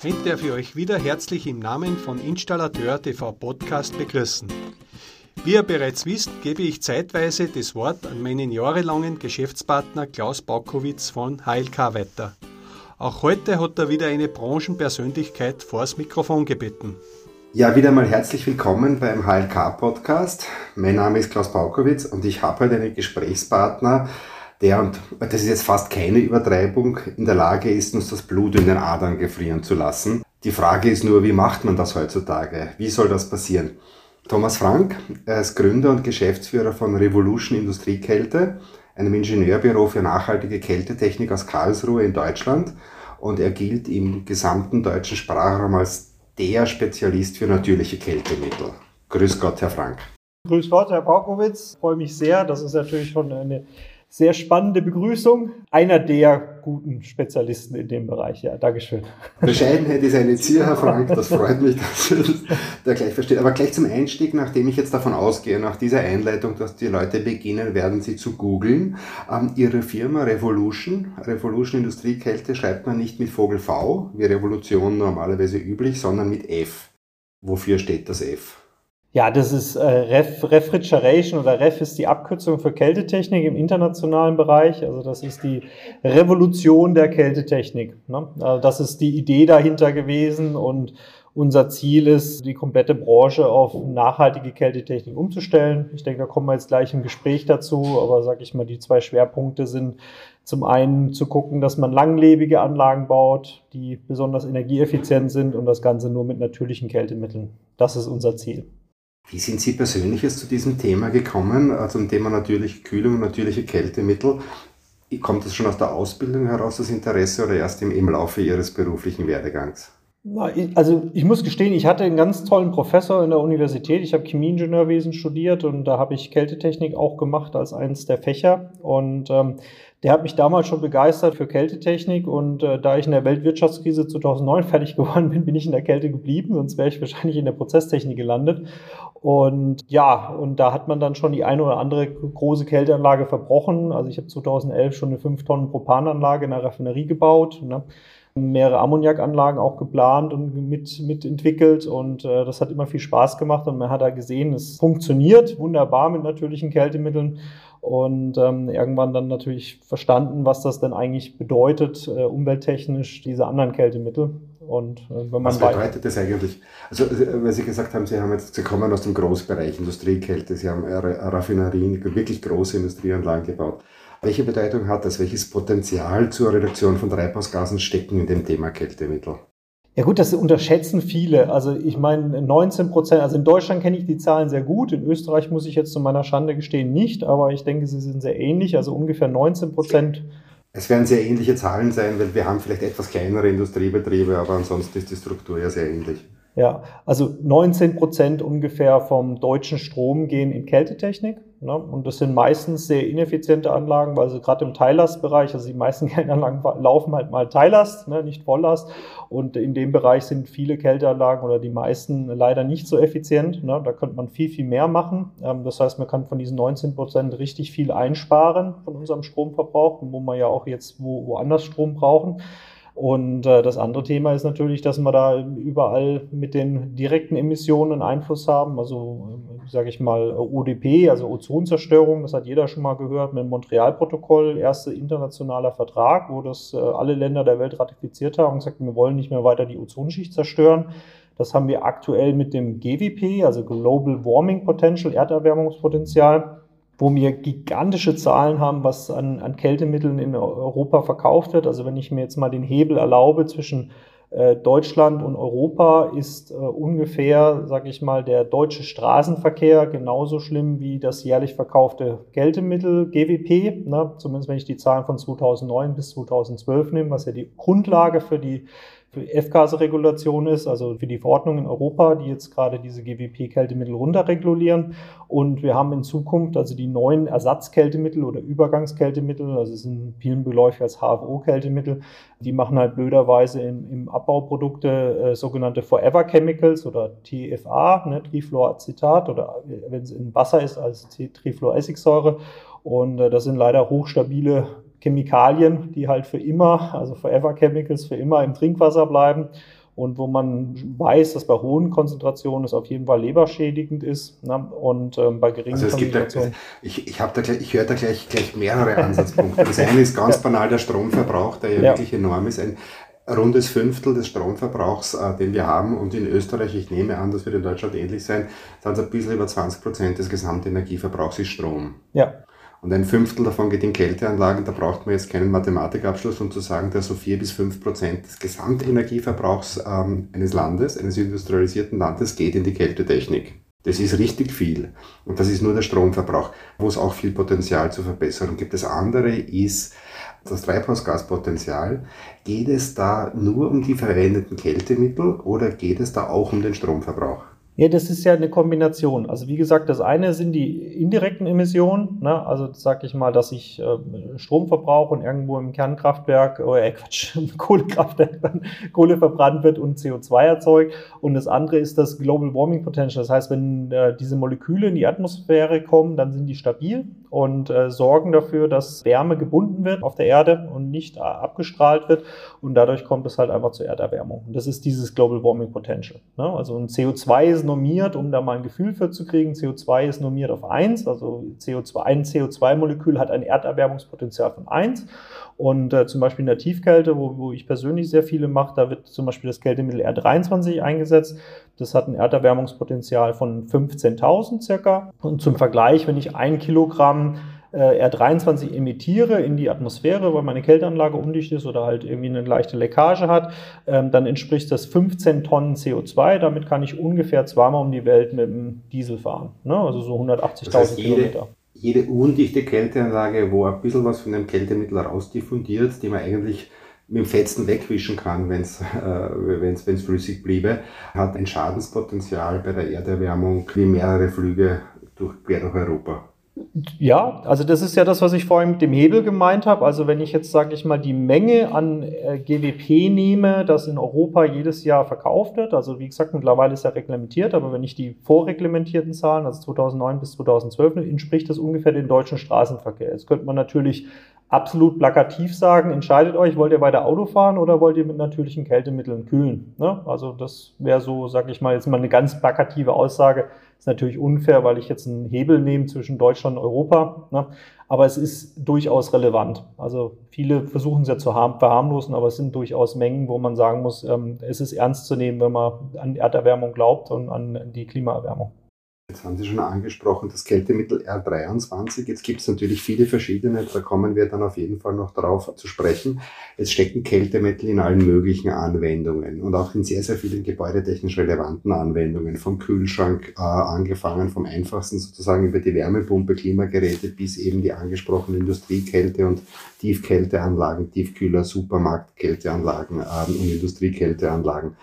Heute darf ich euch wieder herzlich im Namen von Installateur TV Podcast begrüßen. Wie ihr bereits wisst, gebe ich zeitweise das Wort an meinen jahrelangen Geschäftspartner Klaus Baukowitz von HLK weiter. Auch heute hat er wieder eine Branchenpersönlichkeit vors Mikrofon gebeten. Ja, wieder mal herzlich willkommen beim HLK-Podcast. Mein Name ist Klaus Baukowitz und ich habe heute einen Gesprächspartner, der, und das ist jetzt fast keine Übertreibung, in der Lage ist, uns das Blut in den Adern gefrieren zu lassen. Die Frage ist nur, wie macht man das heutzutage? Wie soll das passieren? Thomas Frank, er ist Gründer und Geschäftsführer von Revolution Industriekälte, einem Ingenieurbüro für nachhaltige Kältetechnik aus Karlsruhe in Deutschland. Und er gilt im gesamten deutschen Sprachraum als der Spezialist für natürliche Kältemittel. Grüß Gott, Herr Frank. Grüß Gott, Herr Paukowitz. Freue mich sehr. Das ist natürlich schon eine sehr spannende Begrüßung. Einer der guten Spezialisten in dem Bereich. Ja, Dankeschön. Bescheidenheit ist eine Zier, Herr Frank. Das freut mich, dass Sie das da gleich verstehen. Aber gleich zum Einstieg, nachdem ich jetzt davon ausgehe, nach dieser Einleitung, dass die Leute beginnen werden, sie zu googeln. Ähm, Ihre Firma Revolution, Revolution Industriekälte, schreibt man nicht mit Vogel V, wie Revolution normalerweise üblich, sondern mit F. Wofür steht das F? Ja, das ist äh, Ref, Refrigeration oder Ref ist die Abkürzung für Kältetechnik im internationalen Bereich. Also das ist die Revolution der Kältetechnik. Ne? Also das ist die Idee dahinter gewesen und unser Ziel ist, die komplette Branche auf nachhaltige Kältetechnik umzustellen. Ich denke, da kommen wir jetzt gleich im Gespräch dazu, aber sag ich mal, die zwei Schwerpunkte sind zum einen zu gucken, dass man langlebige Anlagen baut, die besonders energieeffizient sind und das Ganze nur mit natürlichen Kältemitteln. Das ist unser Ziel. Wie sind Sie persönlich jetzt zu diesem Thema gekommen, äh, zum Thema natürliche Kühlung natürliche Kältemittel? Kommt das schon aus der Ausbildung heraus, das Interesse, oder erst im, im Laufe Ihres beruflichen Werdegangs? Also ich muss gestehen, ich hatte einen ganz tollen Professor in der Universität. Ich habe Chemieingenieurwesen studiert und da habe ich Kältetechnik auch gemacht als eines der Fächer. Und ähm, der hat mich damals schon begeistert für Kältetechnik und äh, da ich in der Weltwirtschaftskrise 2009 fertig geworden bin, bin ich in der Kälte geblieben, sonst wäre ich wahrscheinlich in der Prozesstechnik gelandet. Und ja, und da hat man dann schon die eine oder andere große Kälteanlage verbrochen. Also ich habe 2011 schon eine 5 Tonnen Propananlage in der Raffinerie gebaut. Ne? mehrere Ammoniakanlagen auch geplant und mit, mitentwickelt und äh, das hat immer viel Spaß gemacht und man hat da gesehen, es funktioniert wunderbar mit natürlichen Kältemitteln und ähm, irgendwann dann natürlich verstanden, was das denn eigentlich bedeutet, äh, umwelttechnisch, diese anderen Kältemittel. Und äh, wenn man was bedeutet das eigentlich? Also, äh, weil Sie gesagt haben, Sie haben jetzt, Sie kommen aus dem Großbereich Industriekälte, Sie haben Raffinerien, wirklich große Industrieanlagen gebaut. Welche Bedeutung hat das? Welches Potenzial zur Reduktion von Treibhausgasen stecken in dem Thema Kältemittel? Ja gut, das unterschätzen viele. Also ich meine 19 Prozent, also in Deutschland kenne ich die Zahlen sehr gut, in Österreich muss ich jetzt zu meiner Schande gestehen nicht, aber ich denke, sie sind sehr ähnlich, also ungefähr 19 Prozent. Es werden sehr ähnliche Zahlen sein, weil wir haben vielleicht etwas kleinere Industriebetriebe, aber ansonsten ist die Struktur ja sehr ähnlich. Ja, also 19 Prozent ungefähr vom deutschen Strom gehen in Kältetechnik. Ne? Und das sind meistens sehr ineffiziente Anlagen, weil sie gerade im Teillastbereich, also die meisten Kälteanlagen laufen halt mal Teillast, ne? nicht Volllast. Und in dem Bereich sind viele Kälteanlagen oder die meisten leider nicht so effizient. Ne? Da könnte man viel, viel mehr machen. Ähm, das heißt, man kann von diesen 19 Prozent richtig viel einsparen von unserem Stromverbrauch, wo man ja auch jetzt wo, woanders Strom brauchen. Und äh, das andere Thema ist natürlich, dass wir da überall mit den direkten Emissionen Einfluss haben. Also, äh, sage ich mal, ODP, also Ozonzerstörung, das hat jeder schon mal gehört, mit dem Montreal-Protokoll, erster internationaler Vertrag, wo das äh, alle Länder der Welt ratifiziert haben und gesagt, wir wollen nicht mehr weiter die Ozonschicht zerstören. Das haben wir aktuell mit dem GWP, also Global Warming Potential, Erderwärmungspotenzial wo wir gigantische Zahlen haben, was an, an Kältemitteln in Europa verkauft wird. Also wenn ich mir jetzt mal den Hebel erlaube zwischen äh, Deutschland und Europa ist äh, ungefähr, sage ich mal, der deutsche Straßenverkehr genauso schlimm wie das jährlich verkaufte Kältemittel GWP. Ne? Zumindest wenn ich die Zahlen von 2009 bis 2012 nehme, was ja die Grundlage für die F-Gase-Regulation ist, also für die Verordnung in Europa, die jetzt gerade diese GWP-Kältemittel runterregulieren. Und wir haben in Zukunft also die neuen Ersatzkältemittel oder Übergangskältemittel, also sind vielen beläufig als HFO-Kältemittel, die machen halt blöderweise im, im Abbauprodukte äh, sogenannte Forever Chemicals oder TFA, ne, Trifluoracetat oder äh, wenn es in Wasser ist als Trifluoressigsäure. Und äh, das sind leider hochstabile Chemikalien, die halt für immer, also Forever Chemicals, für immer im Trinkwasser bleiben. und wo man weiß, dass bei hohen Konzentrationen es auf jeden Fall leberschädigend ist ne? und ähm, bei geringen also Konzentrationen. Da, ich ich, da ich höre da gleich, gleich mehrere Ansatzpunkte. Das eine ist ganz banal der Stromverbrauch, der ja, ja. wirklich enorm ist. Ein rundes Fünftel des Stromverbrauchs, äh, den wir haben. Und in Österreich, ich nehme an, das wird in Deutschland ähnlich sein, sind es ein bisschen über 20 Prozent des Gesamtenergieverbrauchs ist Strom. Ja. Und ein Fünftel davon geht in Kälteanlagen. Da braucht man jetzt keinen Mathematikabschluss, um zu sagen, dass so vier bis fünf Prozent des Gesamtenergieverbrauchs ähm, eines Landes, eines industrialisierten Landes, geht in die Kältetechnik. Das ist richtig viel. Und das ist nur der Stromverbrauch, wo es auch viel Potenzial zur Verbesserung gibt. Das andere ist das Treibhausgaspotenzial. Geht es da nur um die verwendeten Kältemittel oder geht es da auch um den Stromverbrauch? Ja, das ist ja eine Kombination. Also wie gesagt, das eine sind die indirekten Emissionen. Ne? Also sage ich mal, dass ich äh, Strom verbrauche und irgendwo im Kernkraftwerk oder äh, Quatsch, im Kohlekraftwerk dann Kohle verbrannt wird und CO2 erzeugt. Und das andere ist das Global Warming Potential. Das heißt, wenn äh, diese Moleküle in die Atmosphäre kommen, dann sind die stabil und äh, sorgen dafür, dass Wärme gebunden wird auf der Erde und nicht äh, abgestrahlt wird. Und dadurch kommt es halt einfach zur Erderwärmung. Und das ist dieses Global Warming Potential. Ne? Also ein CO2 ist normiert, um da mal ein Gefühl für zu kriegen. CO2 ist normiert auf 1, also CO2, ein CO2-Molekül hat ein Erderwärmungspotenzial von 1. Und äh, zum Beispiel in der Tiefkälte, wo, wo ich persönlich sehr viele mache, da wird zum Beispiel das Kältemittel R23 eingesetzt. Das hat ein Erderwärmungspotenzial von 15.000 circa. Und zum Vergleich, wenn ich ein Kilogramm äh, R23 emittiere in die Atmosphäre, weil meine Kälteanlage undicht ist oder halt irgendwie eine leichte Leckage hat, ähm, dann entspricht das 15 Tonnen CO2. Damit kann ich ungefähr zweimal um die Welt mit dem Diesel fahren. Ne? Also so 180.000 das heißt, Kilometer. Jede undichte Kälteanlage, wo ein bisschen was von dem Kältemittel rausdiffundiert, die man eigentlich mit dem Fetzen wegwischen kann, wenn es äh, flüssig bliebe, hat ein Schadenspotenzial bei der Erderwärmung wie mehrere Flüge durch, quer durch Europa. Ja, also das ist ja das, was ich vorhin mit dem Hebel gemeint habe. Also wenn ich jetzt, sage ich mal, die Menge an äh, GWP nehme, das in Europa jedes Jahr verkauft wird, also wie gesagt, mittlerweile ist ja reglementiert, aber wenn ich die vorreglementierten Zahlen, also 2009 bis 2012, entspricht das ungefähr dem deutschen Straßenverkehr. Jetzt könnte man natürlich absolut plakativ sagen, entscheidet euch, wollt ihr weiter Auto fahren oder wollt ihr mit natürlichen Kältemitteln kühlen? Ne? Also das wäre so, sage ich mal, jetzt mal eine ganz plakative Aussage. Ist natürlich unfair, weil ich jetzt einen Hebel nehme zwischen Deutschland und Europa. Ne? Aber es ist durchaus relevant. Also viele versuchen es ja zu verharmlosen, aber es sind durchaus Mengen, wo man sagen muss, ähm, es ist ernst zu nehmen, wenn man an Erderwärmung glaubt und an die Klimaerwärmung. Jetzt haben Sie schon angesprochen, das Kältemittel R23. Jetzt gibt es natürlich viele verschiedene, da kommen wir dann auf jeden Fall noch darauf zu sprechen. Es stecken Kältemittel in allen möglichen Anwendungen und auch in sehr, sehr vielen gebäudetechnisch relevanten Anwendungen, vom Kühlschrank äh, angefangen, vom einfachsten sozusagen über die Wärmepumpe, Klimageräte bis eben die angesprochenen Industriekälte- und Tiefkälteanlagen, Tiefkühler, Supermarktkälteanlagen ähm, und Industriekälteanlagen.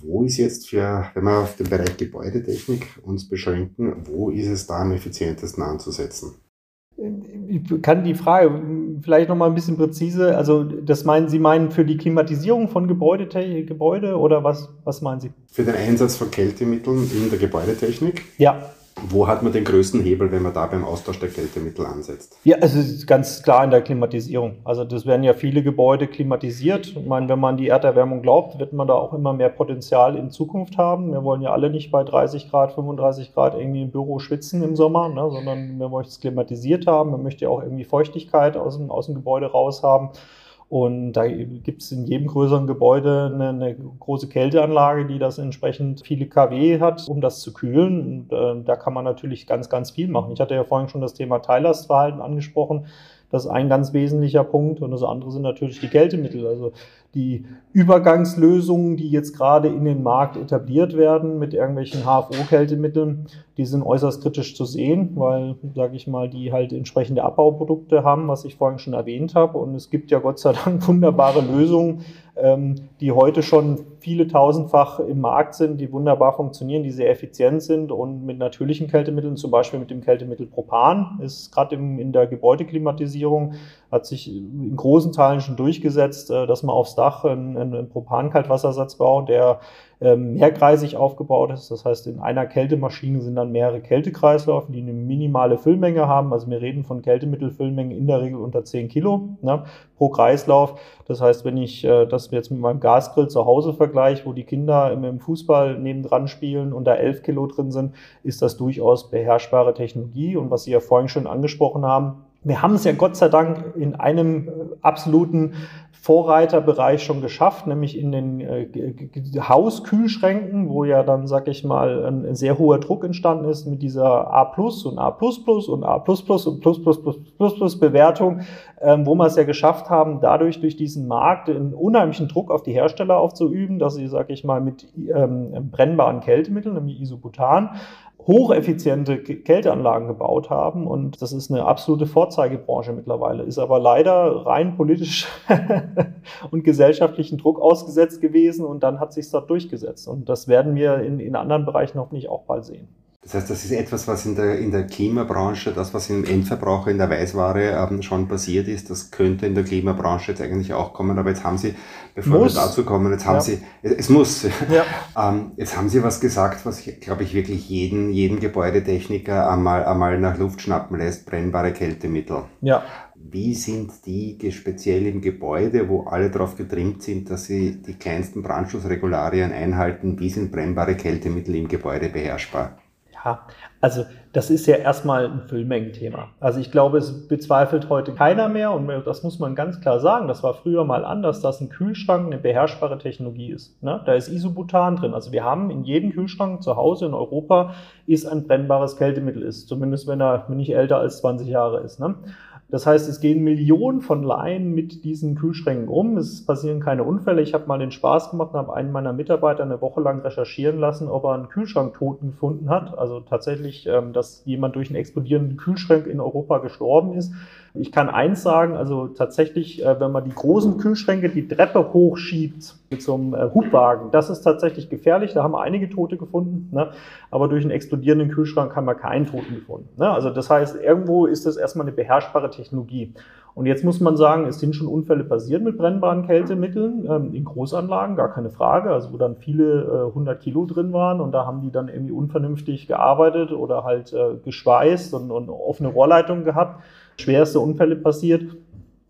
Wo ist jetzt für, wenn wir auf den Bereich Gebäudetechnik uns beschränken, wo ist es da am effizientesten anzusetzen? Ich kann die Frage vielleicht noch mal ein bisschen präzise, also das meinen Sie meinen für die Klimatisierung von Gebäude, Gebäude oder was, was meinen Sie? Für den Einsatz von Kältemitteln in der Gebäudetechnik? Ja. Wo hat man den größten Hebel, wenn man da beim Austausch der Kältemittel ansetzt? Ja, es ist ganz klar in der Klimatisierung. Also das werden ja viele Gebäude klimatisiert. Ich meine, wenn man die Erderwärmung glaubt, wird man da auch immer mehr Potenzial in Zukunft haben. Wir wollen ja alle nicht bei 30 Grad, 35 Grad irgendwie im Büro schwitzen im Sommer, ne, sondern wir möchten es klimatisiert haben. Man möchte ja auch irgendwie Feuchtigkeit aus dem, aus dem Gebäude raus haben. Und da gibt es in jedem größeren Gebäude eine, eine, große Kälteanlage, die das entsprechend viele kW hat, um das zu kühlen. Und äh, da kann man natürlich ganz, ganz viel machen. Ich hatte ja vorhin schon das Thema Teillastverhalten angesprochen. Das ist ein ganz wesentlicher Punkt. Und das andere sind natürlich die Kältemittel. Also die Übergangslösungen, die jetzt gerade in den Markt etabliert werden mit irgendwelchen HFO-Kältemitteln, die sind äußerst kritisch zu sehen, weil, sage ich mal, die halt entsprechende Abbauprodukte haben, was ich vorhin schon erwähnt habe. Und es gibt ja Gott sei Dank wunderbare Lösungen, ähm, die heute schon viele tausendfach im Markt sind, die wunderbar funktionieren, die sehr effizient sind und mit natürlichen Kältemitteln, zum Beispiel mit dem Kältemittel Propan, ist gerade in der Gebäudeklimatisierung hat sich in großen Teilen schon durchgesetzt, äh, dass man aufs Dach einen, einen Propan-Kaltwassersatz baut, der ähm, mehrkreisig aufgebaut ist. Das heißt, in einer Kältemaschine sind dann mehrere Kältekreisläufe, die eine minimale Füllmenge haben. Also wir reden von Kältemittelfüllmengen in der Regel unter 10 Kilo ne, pro Kreislauf. Das heißt, wenn ich äh, das jetzt mit meinem Gasgrill zu Hause vergleiche, wo die Kinder im, im Fußball nebendran spielen und da 11 Kilo drin sind, ist das durchaus beherrschbare Technologie. Und was Sie ja vorhin schon angesprochen haben, wir haben es ja Gott sei Dank in einem äh, absoluten Vorreiterbereich schon geschafft, nämlich in den äh, Hauskühlschränken, wo ja dann, sag ich mal, ein sehr hoher Druck entstanden ist mit dieser A plus und A plus plus und A plus plus und plus plus plus plus plus Bewertung, ähm, wo wir es ja geschafft haben, dadurch durch diesen Markt einen unheimlichen Druck auf die Hersteller aufzuüben, dass sie, sag ich mal, mit ähm, brennbaren Kältemitteln, nämlich Isobutan, hocheffiziente Kälteanlagen gebaut haben. Und das ist eine absolute Vorzeigebranche mittlerweile, ist aber leider rein politisch und gesellschaftlichen Druck ausgesetzt gewesen und dann hat sich dort durchgesetzt. Und das werden wir in, in anderen Bereichen hoffentlich auch bald sehen. Das heißt, das ist etwas, was in der, in der Klimabranche, das, was im Endverbraucher in der Weißware ähm, schon passiert ist, das könnte in der Klimabranche jetzt eigentlich auch kommen. Aber jetzt haben Sie, bevor muss. wir dazu kommen, jetzt haben ja. Sie, es, es muss. Ja. ähm, jetzt haben Sie was gesagt, was, glaube ich, wirklich jeden, jeden Gebäudetechniker einmal, einmal nach Luft schnappen lässt, brennbare Kältemittel. Ja. Wie sind die speziell im Gebäude, wo alle darauf getrimmt sind, dass sie die kleinsten Brandschutzregularien einhalten? Wie sind brennbare Kältemittel im Gebäude beherrschbar? Ja, also das ist ja erstmal ein Füllmengenthema. Also ich glaube, es bezweifelt heute keiner mehr und das muss man ganz klar sagen. Das war früher mal anders, dass ein Kühlschrank eine beherrschbare Technologie ist. Ne? Da ist Isobutan drin. Also wir haben in jedem Kühlschrank zu Hause in Europa ist ein brennbares Kältemittel ist, zumindest wenn er nicht älter als 20 Jahre ist. Ne? Das heißt, es gehen Millionen von Laien mit diesen Kühlschränken um. Es passieren keine Unfälle. Ich habe mal den Spaß gemacht und habe einen meiner Mitarbeiter eine Woche lang recherchieren lassen, ob er einen Kühlschranktoten gefunden hat. Also tatsächlich, ähm, dass jemand durch einen explodierenden Kühlschrank in Europa gestorben ist. Ich kann eins sagen, also tatsächlich, äh, wenn man die großen Kühlschränke die Treppe hochschiebt mit so einem äh, Hubwagen, das ist tatsächlich gefährlich. Da haben wir einige Tote gefunden, ne? aber durch einen explodierenden Kühlschrank haben wir keinen Toten gefunden. Ne? Also das heißt, irgendwo ist das erstmal eine beherrschbare Technologie. Und jetzt muss man sagen, es sind schon Unfälle passiert mit brennbaren Kältemitteln ähm, in Großanlagen, gar keine Frage, also wo dann viele äh, 100 Kilo drin waren und da haben die dann irgendwie unvernünftig gearbeitet oder halt äh, geschweißt und, und offene Rohrleitungen gehabt schwerste Unfälle passiert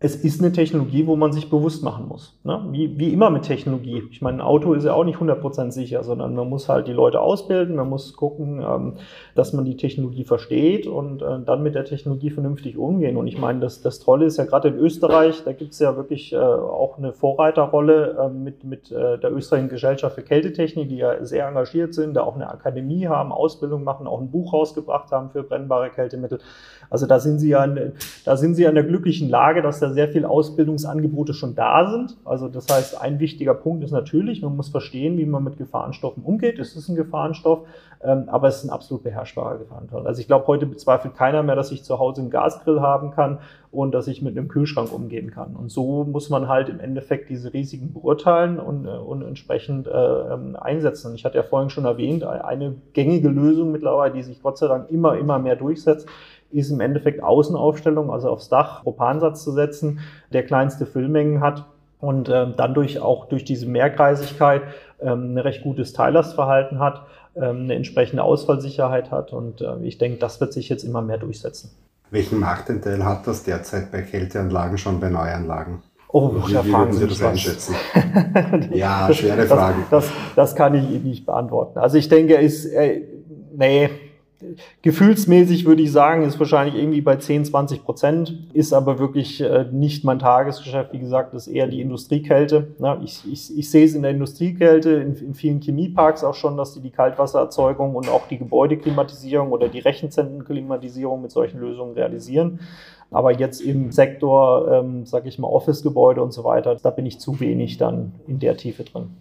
es ist eine Technologie, wo man sich bewusst machen muss. Ne? Wie, wie immer mit Technologie. Ich meine, ein Auto ist ja auch nicht 100% sicher, sondern man muss halt die Leute ausbilden, man muss gucken, ähm, dass man die Technologie versteht und äh, dann mit der Technologie vernünftig umgehen. Und ich meine, das, das Tolle ist ja gerade in Österreich, da gibt es ja wirklich äh, auch eine Vorreiterrolle äh, mit, mit äh, der österreichischen Gesellschaft für Kältetechnik, die ja sehr engagiert sind, da auch eine Akademie haben, Ausbildung machen, auch ein Buch rausgebracht haben für brennbare Kältemittel. Also da sind sie ja, in, da sind sie in der glücklichen Lage, dass der sehr viele Ausbildungsangebote schon da sind. Also das heißt, ein wichtiger Punkt ist natürlich, man muss verstehen, wie man mit Gefahrenstoffen umgeht. Es ist ein Gefahrenstoff, ähm, aber es ist ein absolut beherrschbarer Gefahrenstoff. Also ich glaube, heute bezweifelt keiner mehr, dass ich zu Hause einen Gasgrill haben kann und dass ich mit einem Kühlschrank umgehen kann. Und so muss man halt im Endeffekt diese Risiken beurteilen und, äh, und entsprechend äh, ähm, einsetzen. Und ich hatte ja vorhin schon erwähnt, eine gängige Lösung mittlerweile, die sich Gott sei Dank immer, immer mehr durchsetzt, ist im Endeffekt Außenaufstellung, also aufs Dach Propansatz zu setzen, der kleinste Füllmengen hat und äh, dann durch auch durch diese Mehrkreisigkeit ähm, ein recht gutes Teillastverhalten hat, ähm, eine entsprechende Ausfallsicherheit hat und äh, ich denke, das wird sich jetzt immer mehr durchsetzen. Welchen Marktanteil hat das derzeit bei Kälteanlagen schon bei Neuanlagen? Oh, wie, wie würden Sie das einschätzen? ja, schwere Frage. Das, das, das, kann ich Ihnen nicht beantworten. Also ich denke, ist, äh, nee, Gefühlsmäßig würde ich sagen, ist wahrscheinlich irgendwie bei 10, 20 Prozent, ist aber wirklich äh, nicht mein Tagesgeschäft. Wie gesagt, ist eher die Industriekälte. ich, ich, ich sehe es in der Industriekälte, in, in vielen Chemieparks auch schon, dass die die Kaltwassererzeugung und auch die Gebäudeklimatisierung oder die Rechenzentrenklimatisierung mit solchen Lösungen realisieren. Aber jetzt im Sektor, ähm, sage ich mal, Office-Gebäude und so weiter, da bin ich zu wenig dann in der Tiefe drin.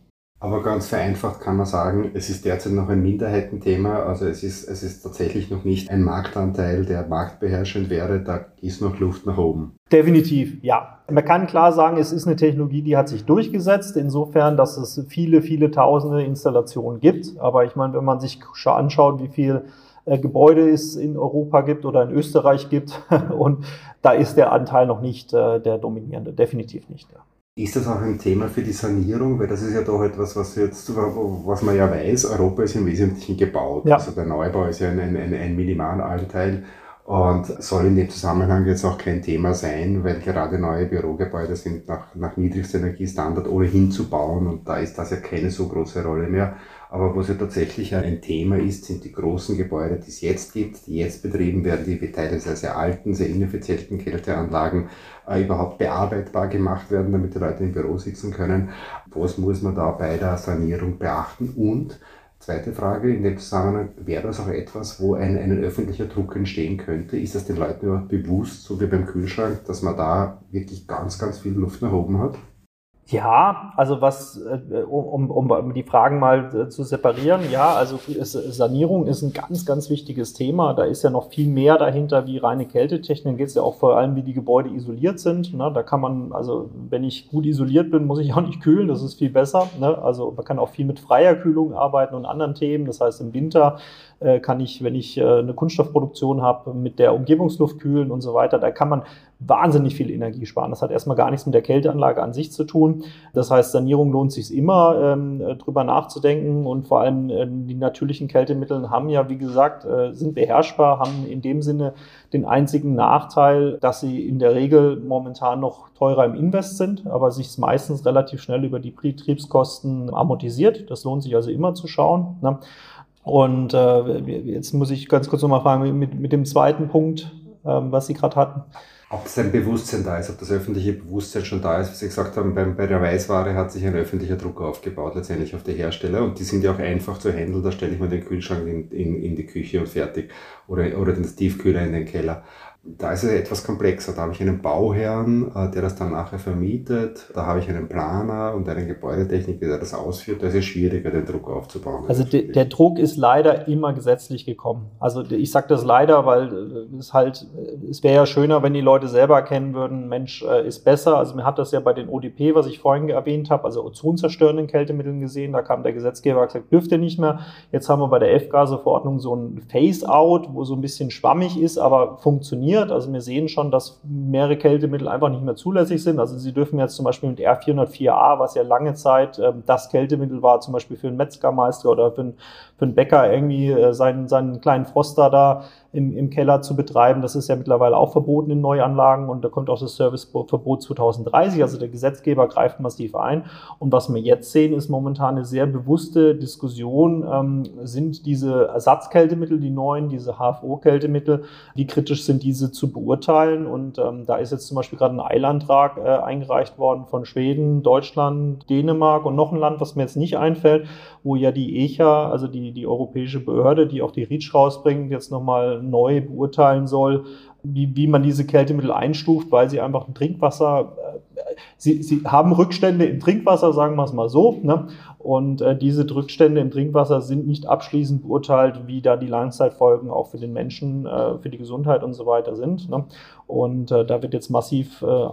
Aber ganz vereinfacht kann man sagen, es ist derzeit noch ein Minderheitenthema. Also es ist, es ist tatsächlich noch nicht ein Marktanteil, der marktbeherrschend wäre. Da ist noch Luft nach oben. Definitiv, ja. Man kann klar sagen, es ist eine Technologie, die hat sich durchgesetzt, insofern, dass es viele, viele tausende Installationen gibt. Aber ich meine, wenn man sich anschaut, wie viel äh, Gebäude es in Europa gibt oder in Österreich gibt. Und da ist der Anteil noch nicht äh, der dominierende, definitiv nicht. Ja. Ist das auch ein Thema für die Sanierung? Weil das ist ja doch etwas, was jetzt, was man ja weiß, Europa ist im Wesentlichen gebaut. Ja. Also der Neubau ist ja ein, ein, ein Minimalanteil und soll in dem Zusammenhang jetzt auch kein Thema sein, weil gerade neue Bürogebäude sind nach, nach niedrigster Energiestandard ohnehin zu bauen und da ist das ja keine so große Rolle mehr. Aber was ja tatsächlich ein Thema ist, sind die großen Gebäude, die es jetzt gibt, die jetzt betrieben werden, die teilweise sehr alten, sehr ineffizienten Kälteanlagen äh, überhaupt bearbeitbar gemacht werden, damit die Leute im Büro sitzen können. Was muss man da bei der Sanierung beachten? Und Zweite Frage in dem Zusammenhang, wäre das auch etwas, wo ein, ein öffentlicher Druck entstehen könnte? Ist das den Leuten überhaupt bewusst, so wie beim Kühlschrank, dass man da wirklich ganz, ganz viel Luft nach oben hat? Ja, also was, äh, um, um, um die Fragen mal äh, zu separieren, ja, also Sanierung ist ein ganz, ganz wichtiges Thema. Da ist ja noch viel mehr dahinter wie reine Kältetechnik. Geht es ja auch vor allem, wie die Gebäude isoliert sind. Ne? Da kann man, also wenn ich gut isoliert bin, muss ich auch nicht kühlen, das ist viel besser. Ne? Also man kann auch viel mit freier Kühlung arbeiten und anderen Themen. Das heißt, im Winter äh, kann ich, wenn ich äh, eine Kunststoffproduktion habe, mit der Umgebungsluft kühlen und so weiter. Da kann man wahnsinnig viel Energie sparen. Das hat erstmal gar nichts mit der Kälteanlage an sich zu tun. Das heißt, Sanierung lohnt sich immer, ähm, äh, drüber nachzudenken und vor allem äh, die natürlichen Kältemittel haben ja, wie gesagt, äh, sind beherrschbar, haben in dem Sinne den einzigen Nachteil, dass sie in der Regel momentan noch teurer im Invest sind, aber sich meistens relativ schnell über die Betriebskosten amortisiert. Das lohnt sich also immer zu schauen. Ne? Und äh, jetzt muss ich ganz kurz nochmal fragen, mit, mit dem zweiten Punkt, ähm, was Sie gerade hatten. Ob es ein Bewusstsein da ist, ob das öffentliche Bewusstsein schon da ist. Wie Sie gesagt haben, beim, bei der Weißware hat sich ein öffentlicher Druck aufgebaut, letztendlich auf die Hersteller. Und die sind ja auch einfach zu handeln. Da stelle ich mir den Kühlschrank in, in, in die Küche und fertig. Oder, oder den Tiefkühler in den Keller. Da ist es etwas komplexer. Da habe ich einen Bauherrn, äh, der das dann nachher vermietet. Da habe ich einen Planer und einen Gebäudetechniker, der das ausführt. Da ist es schwieriger, den Druck aufzubauen. Also de, der Druck ist leider immer gesetzlich gekommen. Also ich sage das leider, weil äh, es halt, es wäre ja schöner, wenn die Leute selber erkennen würden, Mensch äh, ist besser. Also mir hat das ja bei den ODP, was ich vorhin erwähnt habe, also ozonzerstörenden Kältemitteln gesehen. Da kam der Gesetzgeber und gesagt, dürfte nicht mehr. Jetzt haben wir bei der F-Gase-Verordnung so ein Phase-out, wo so ein bisschen schwammig ist, aber funktioniert funktioniert. Also wir sehen schon, dass mehrere Kältemittel einfach nicht mehr zulässig sind. Also Sie dürfen jetzt zum Beispiel mit R404A, was ja lange Zeit ähm, das Kältemittel war, zum Beispiel für einen Metzgermeister oder für einen, für einen Bäcker irgendwie äh, seinen, seinen kleinen Froster da im, im Keller zu betreiben. Das ist ja mittlerweile auch verboten in Neuanlagen und da kommt auch das Serviceverbot 2030. Also der Gesetzgeber greift massiv ein. Und was wir jetzt sehen, ist momentan eine sehr bewusste Diskussion. Ähm, sind diese Ersatzkältemittel, die neuen, diese HFO-Kältemittel, wie kritisch sind diese zu beurteilen? Und ähm, da ist jetzt zum Beispiel gerade ein Eilantrag äh, eingereicht worden von Schweden, Deutschland, Dänemark und noch ein Land, was mir jetzt nicht einfällt, wo ja die ECHA, also die, die europäische Behörde, die auch die REACH rausbringt, jetzt nochmal neu beurteilen soll, wie, wie man diese Kältemittel einstuft, weil sie einfach ein Trinkwasser, äh, sie, sie haben Rückstände im Trinkwasser, sagen wir es mal so, ne? und äh, diese Rückstände im Trinkwasser sind nicht abschließend beurteilt, wie da die Langzeitfolgen auch für den Menschen, äh, für die Gesundheit und so weiter sind. Ne? Und äh, da wird jetzt massiv äh,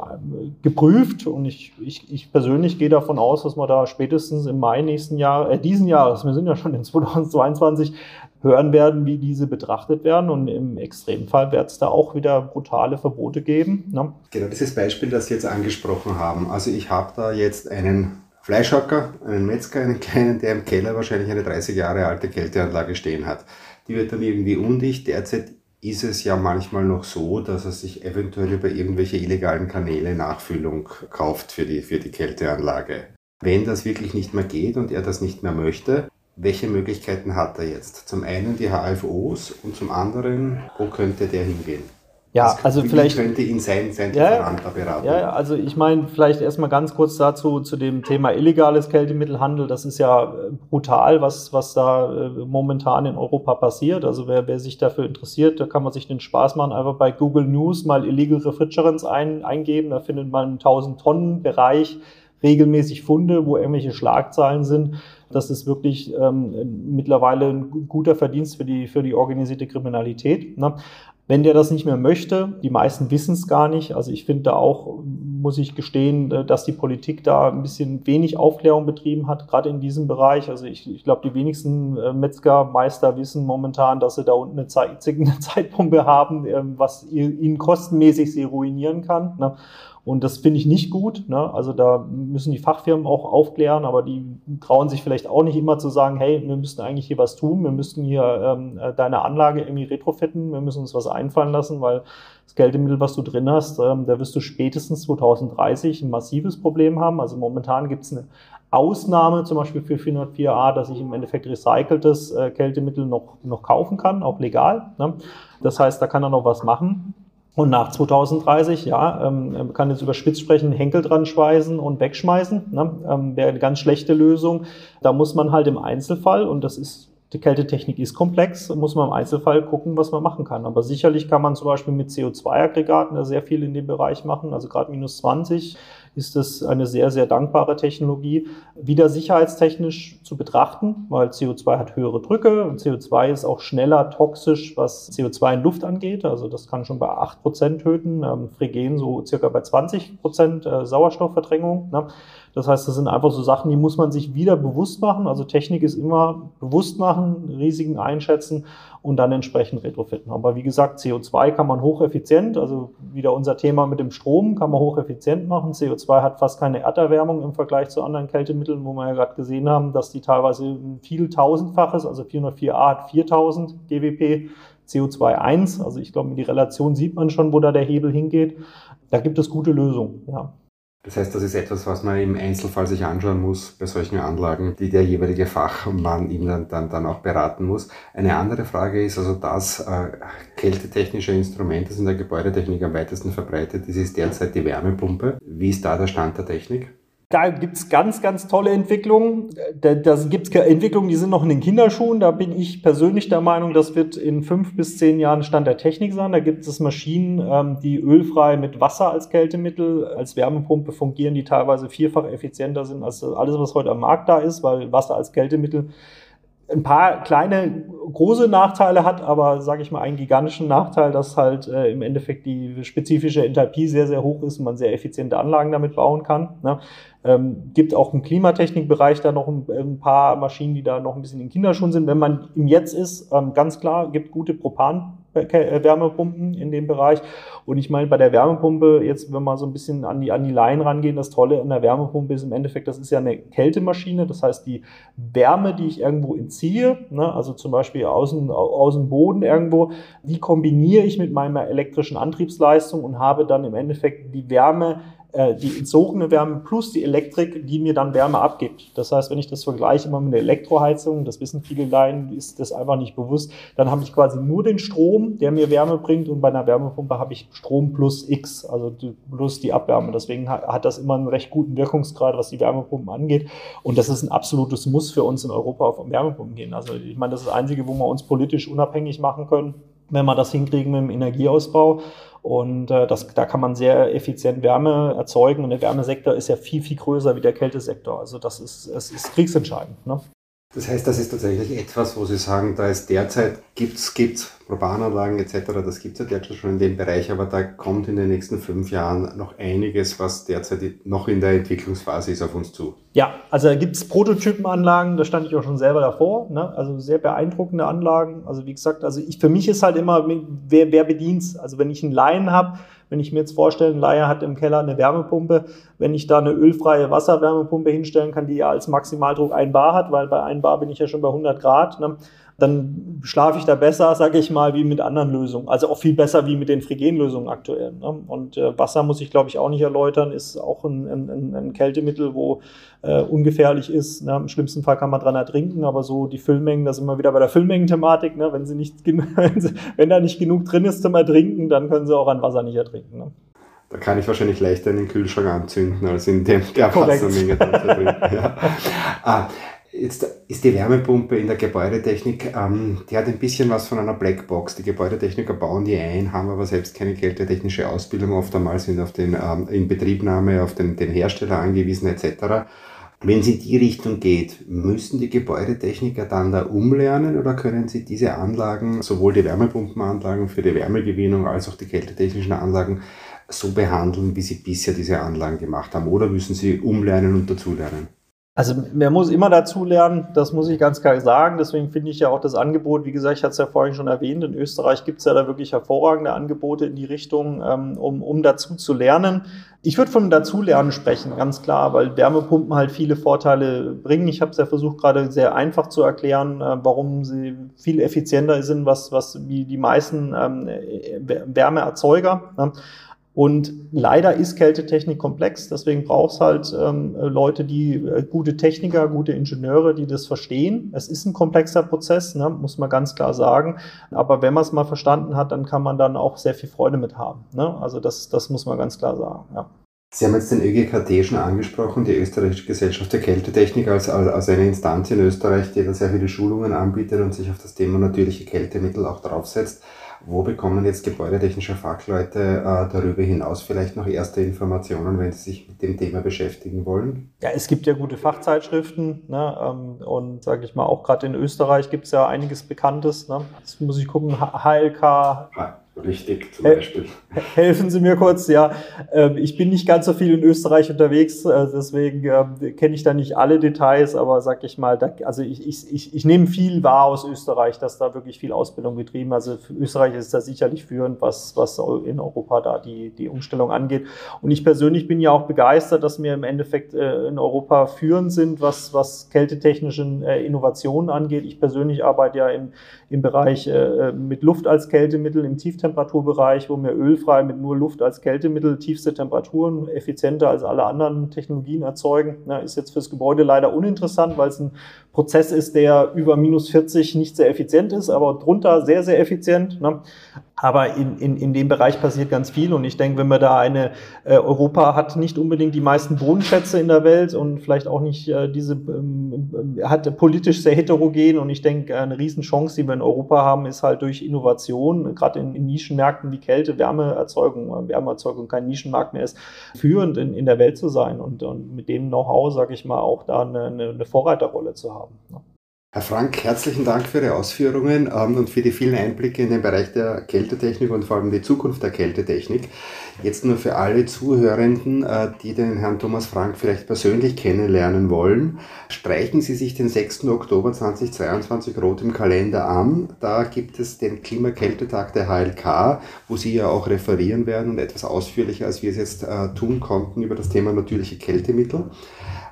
geprüft und ich, ich, ich persönlich gehe davon aus, dass wir da spätestens im Mai nächsten Jahr, äh, diesen Jahres, wir sind ja schon in 2022, hören werden, wie diese betrachtet werden. Und im Extremfall wird es da auch wieder brutale Verbote geben. Ne? Genau, dieses Beispiel, das Sie jetzt angesprochen haben. Also ich habe da jetzt einen Fleischhacker, einen Metzger, einen kleinen, der im Keller wahrscheinlich eine 30 Jahre alte Kälteanlage stehen hat. Die wird dann irgendwie undicht. Derzeit ist es ja manchmal noch so, dass er sich eventuell über irgendwelche illegalen Kanäle Nachfüllung kauft für die, für die Kälteanlage. Wenn das wirklich nicht mehr geht und er das nicht mehr möchte, welche Möglichkeiten hat er jetzt? Zum einen die HFOs und zum anderen, wo könnte der hingehen? Ja, das also vielleicht könnte ihn sein, sein ja, beraten. Ja, also ich meine, vielleicht erstmal ganz kurz dazu zu dem Thema illegales Kältemittelhandel. Das ist ja äh, brutal, was, was da äh, momentan in Europa passiert. Also wer, wer sich dafür interessiert, da kann man sich den Spaß machen, einfach bei Google News mal Illegal Refrigerants ein, eingeben. Da findet man einen 1000 Tonnen Bereich regelmäßig Funde, wo irgendwelche Schlagzeilen sind. Das ist wirklich ähm, mittlerweile ein guter Verdienst für die, für die organisierte Kriminalität. Ne? Wenn der das nicht mehr möchte, die meisten wissen es gar nicht. Also ich finde da auch muss ich gestehen, äh, dass die Politik da ein bisschen wenig Aufklärung betrieben hat, gerade in diesem Bereich. Also ich, ich glaube, die wenigsten äh, Metzgermeister wissen momentan, dass sie da unten eine, Zeit, eine Zeitpumpe haben, ähm, was ihnen kostenmäßig sie ruinieren kann. Und das finde ich nicht gut. Ne? Also da müssen die Fachfirmen auch aufklären, aber die trauen sich vielleicht auch nicht immer zu sagen, hey, wir müssten eigentlich hier was tun, wir müssten hier ähm, äh, deine Anlage irgendwie retrofitten, wir müssen uns was einfallen lassen, weil das Geldemittel, was du drin hast, ähm, da wirst du spätestens 2030 ein massives Problem haben. Also momentan gibt es eine Ausnahme zum Beispiel für 404a, dass ich im Endeffekt recyceltes äh, Kältemittel noch, noch kaufen kann, auch legal. Ne? Das heißt, da kann er noch was machen. Und nach 2030, ja, ähm, man kann jetzt überspitzt sprechen, Henkel dran schweißen und wegschmeißen, ne? ähm, wäre eine ganz schlechte Lösung. Da muss man halt im Einzelfall, und das ist, die Kältetechnik ist komplex, muss man im Einzelfall gucken, was man machen kann. Aber sicherlich kann man zum Beispiel mit CO2-Aggregaten da sehr viel in dem Bereich machen, also gerade minus 20 ist es eine sehr, sehr dankbare Technologie, wieder sicherheitstechnisch zu betrachten, weil CO2 hat höhere Drücke und CO2 ist auch schneller toxisch, was CO2 in Luft angeht. Also das kann schon bei 8% töten, ähm, Phrygen so circa bei 20% äh, Sauerstoffverdrängung. Ne? Das heißt, das sind einfach so Sachen, die muss man sich wieder bewusst machen. Also Technik ist immer bewusst machen, Risiken einschätzen und dann entsprechend retrofitten. Aber wie gesagt, CO2 kann man hocheffizient, also wieder unser Thema mit dem Strom, kann man hocheffizient machen. CO2 hat fast keine Erderwärmung im Vergleich zu anderen Kältemitteln, wo wir ja gerade gesehen haben, dass die teilweise viel tausendfaches, also 404a hat 4000 GWP, CO2 1, also ich glaube, die Relation sieht man schon, wo da der Hebel hingeht. Da gibt es gute Lösungen, ja. Das heißt, das ist etwas, was man im Einzelfall sich anschauen muss bei solchen Anlagen, die der jeweilige Fachmann ihm dann, dann, dann auch beraten muss. Eine andere Frage ist also, dass äh, kältetechnische Instrumente sind in der Gebäudetechnik am weitesten verbreitet. Das ist derzeit die Wärmepumpe. Wie ist da der Stand der Technik? Da gibt's ganz, ganz tolle Entwicklungen. Da, da gibt's Entwicklungen, die sind noch in den Kinderschuhen. Da bin ich persönlich der Meinung, das wird in fünf bis zehn Jahren Stand der Technik sein. Da gibt es Maschinen, ähm, die ölfrei mit Wasser als Kältemittel, als Wärmepumpe fungieren, die teilweise vierfach effizienter sind als alles, was heute am Markt da ist, weil Wasser als Kältemittel ein paar kleine, große Nachteile hat, aber sage ich mal einen gigantischen Nachteil, dass halt äh, im Endeffekt die spezifische Enthalpie sehr, sehr hoch ist und man sehr effiziente Anlagen damit bauen kann. Ne? Ähm, gibt auch im Klimatechnikbereich da noch ein, ein, paar Maschinen, die da noch ein bisschen in Kinderschuhen sind. Wenn man im Jetzt ist, ähm, ganz klar, gibt gute Propan-Wärmepumpen in dem Bereich. Und ich meine, bei der Wärmepumpe, jetzt wenn wir so ein bisschen an die, an die Laien rangehen, das Tolle an der Wärmepumpe ist im Endeffekt, das ist ja eine Kältemaschine. Das heißt, die Wärme, die ich irgendwo entziehe, ne, also zum Beispiel aus dem, aus dem Boden irgendwo, die kombiniere ich mit meiner elektrischen Antriebsleistung und habe dann im Endeffekt die Wärme äh, die entzogene Wärme plus die Elektrik, die mir dann Wärme abgibt. Das heißt, wenn ich das vergleiche immer mit der Elektroheizung, das wissen viele Laien, ist das einfach nicht bewusst, dann habe ich quasi nur den Strom, der mir Wärme bringt und bei einer Wärmepumpe habe ich Strom plus X, also plus die Abwärme. Deswegen hat das immer einen recht guten Wirkungsgrad, was die Wärmepumpen angeht. Und das ist ein absolutes Muss für uns in Europa auf Wärmepumpen gehen. Also ich meine, das ist das Einzige, wo wir uns politisch unabhängig machen können wenn wir das hinkriegen mit dem Energieausbau. Und äh, das, da kann man sehr effizient Wärme erzeugen. Und der Wärmesektor ist ja viel, viel größer wie der Kältesektor. Also das ist, es ist kriegsentscheidend. Ne? Das heißt, das ist tatsächlich etwas, wo Sie sagen, da ist derzeit, gibt's gibt's Propananlagen etc., das gibt's ja derzeit schon in dem Bereich, aber da kommt in den nächsten fünf Jahren noch einiges, was derzeit noch in der Entwicklungsphase ist, auf uns zu. Ja, also da gibt's Prototypenanlagen, da stand ich auch schon selber davor, ne? also sehr beeindruckende Anlagen. Also wie gesagt, also ich, für mich ist halt immer, wer, wer bedient Also wenn ich einen Laien habe, wenn ich mir jetzt vorstelle, ein Laie hat im Keller eine Wärmepumpe, wenn ich da eine ölfreie Wasserwärmepumpe hinstellen kann, die ja als Maximaldruck ein Bar hat, weil bei ein Bar bin ich ja schon bei 100 Grad, ne, dann schlafe ich da besser, sage ich mal, wie mit anderen Lösungen. Also auch viel besser wie mit den Phrygen-Lösungen aktuell. Ne? Und äh, Wasser muss ich, glaube ich, auch nicht erläutern, ist auch ein, ein, ein Kältemittel, wo äh, ungefährlich ist. Ne? Im schlimmsten Fall kann man dran ertrinken, aber so die Füllmengen, da sind wir wieder bei der Füllmengenthematik. Ne? Wenn, sie nicht, wenn, sie, wenn da nicht genug drin ist zum Ertrinken, dann können sie auch an Wasser nicht ertrinken. Ne? Da kann ich wahrscheinlich leichter in den Kühlschrank anzünden, als in dem, der Wassermenge. Ja. Ah, Jetzt ist die Wärmepumpe in der Gebäudetechnik, ähm, die hat ein bisschen was von einer Blackbox. Die Gebäudetechniker bauen die ein, haben aber selbst keine kältetechnische Ausbildung, oft einmal sind auf den ähm, Inbetriebnahme, auf den, den Hersteller angewiesen etc. Wenn es in die Richtung geht, müssen die Gebäudetechniker dann da umlernen oder können sie diese Anlagen, sowohl die Wärmepumpenanlagen für die Wärmegewinnung als auch die kältetechnischen Anlagen, so behandeln, wie Sie bisher diese Anlagen gemacht haben? Oder müssen Sie umlernen und dazulernen? Also man muss immer dazu lernen, das muss ich ganz klar sagen. Deswegen finde ich ja auch das Angebot, wie gesagt, ich hatte es ja vorhin schon erwähnt, in Österreich gibt es ja da wirklich hervorragende Angebote in die Richtung, ähm, um, um dazu zu lernen. Ich würde vom Dazulernen sprechen, ganz klar, weil Wärmepumpen halt viele Vorteile bringen. Ich habe es ja versucht, gerade sehr einfach zu erklären, äh, warum sie viel effizienter sind, was, was wie die meisten ähm, Wärmeerzeuger. Und leider ist Kältetechnik komplex, deswegen braucht es halt ähm, Leute, die äh, gute Techniker, gute Ingenieure, die das verstehen. Es ist ein komplexer Prozess, ne, muss man ganz klar sagen. Aber wenn man es mal verstanden hat, dann kann man dann auch sehr viel Freude mit haben. Ne? Also das, das muss man ganz klar sagen. Ja. Sie haben jetzt den ÖGKT schon angesprochen, die Österreichische Gesellschaft der Kältetechnik als, als eine Instanz in Österreich, die da sehr viele Schulungen anbietet und sich auf das Thema natürliche Kältemittel auch draufsetzt. Wo bekommen jetzt gebäudetechnische Fachleute äh, darüber hinaus vielleicht noch erste Informationen, wenn sie sich mit dem Thema beschäftigen wollen? Ja, es gibt ja gute Fachzeitschriften ne, ähm, und sage ich mal, auch gerade in Österreich gibt es ja einiges Bekanntes. Ne. Jetzt muss ich gucken, HLK. Ah Richtig, zum Beispiel. Helfen Sie mir kurz, ja. Ähm, ich bin nicht ganz so viel in Österreich unterwegs, äh, deswegen ähm, kenne ich da nicht alle Details, aber sag ich mal, also ich, ich, ich, ich nehme viel wahr aus Österreich, dass da wirklich viel Ausbildung betrieben. Also für Österreich ist da sicherlich führend, was, was in Europa da die, die Umstellung angeht. Und ich persönlich bin ja auch begeistert, dass wir im Endeffekt äh, in Europa führend sind, was, was kältetechnischen äh, Innovationen angeht. Ich persönlich arbeite ja im, im Bereich mit Luft als Kältemittel im Tieftemperatur Temperaturbereich, wo wir ölfrei mit nur Luft als Kältemittel tiefste Temperaturen effizienter als alle anderen Technologien erzeugen. Na, ist jetzt fürs Gebäude leider uninteressant, weil es ein Prozess ist, der über minus 40 nicht sehr effizient ist, aber drunter sehr, sehr effizient. Ne? Aber in, in, in dem Bereich passiert ganz viel und ich denke, wenn man da eine, äh, Europa hat nicht unbedingt die meisten Bodenschätze in der Welt und vielleicht auch nicht äh, diese, ähm, äh, hat politisch sehr heterogen und ich denke, eine Riesenchance, die wir in Europa haben, ist halt durch Innovation, gerade in, in Nischenmärkten wie Kälte, Wärmeerzeugung, Wärmeerzeugung kein Nischenmarkt mehr ist, führend in, in der Welt zu sein und, und mit dem Know-how, sage ich mal, auch da eine, eine Vorreiterrolle zu haben. Herr Frank, herzlichen Dank für Ihre Ausführungen ähm, und für die vielen Einblicke in den Bereich der Kältetechnik und vor allem die Zukunft der Kältetechnik. Jetzt nur für alle Zuhörenden, äh, die den Herrn Thomas Frank vielleicht persönlich kennenlernen wollen, streichen Sie sich den 6. Oktober 2022 rot im Kalender an. Da gibt es den Klimakältetag der HLK, wo Sie ja auch referieren werden und etwas ausführlicher, als wir es jetzt äh, tun konnten, über das Thema natürliche Kältemittel.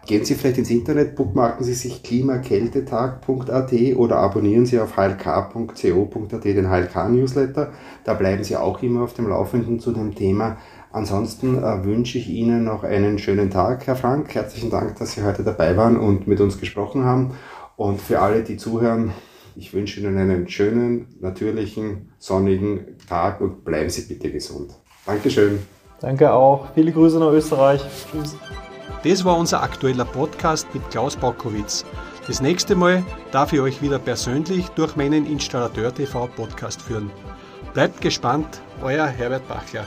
Gehen Sie vielleicht ins Internet, bookmarken Sie sich klimakältetag.at oder abonnieren Sie auf hlk.co.at den HLK-Newsletter. Da bleiben Sie auch immer auf dem Laufenden zu dem Thema. Ansonsten äh, wünsche ich Ihnen noch einen schönen Tag, Herr Frank. Herzlichen Dank, dass Sie heute dabei waren und mit uns gesprochen haben. Und für alle, die zuhören, ich wünsche Ihnen einen schönen, natürlichen, sonnigen Tag und bleiben Sie bitte gesund. Dankeschön. Danke auch. Viele Grüße nach Österreich. Tschüss. Das war unser aktueller Podcast mit Klaus Baukowitz. Das nächste Mal darf ich euch wieder persönlich durch meinen Installateur TV Podcast führen. Bleibt gespannt, euer Herbert Bachler.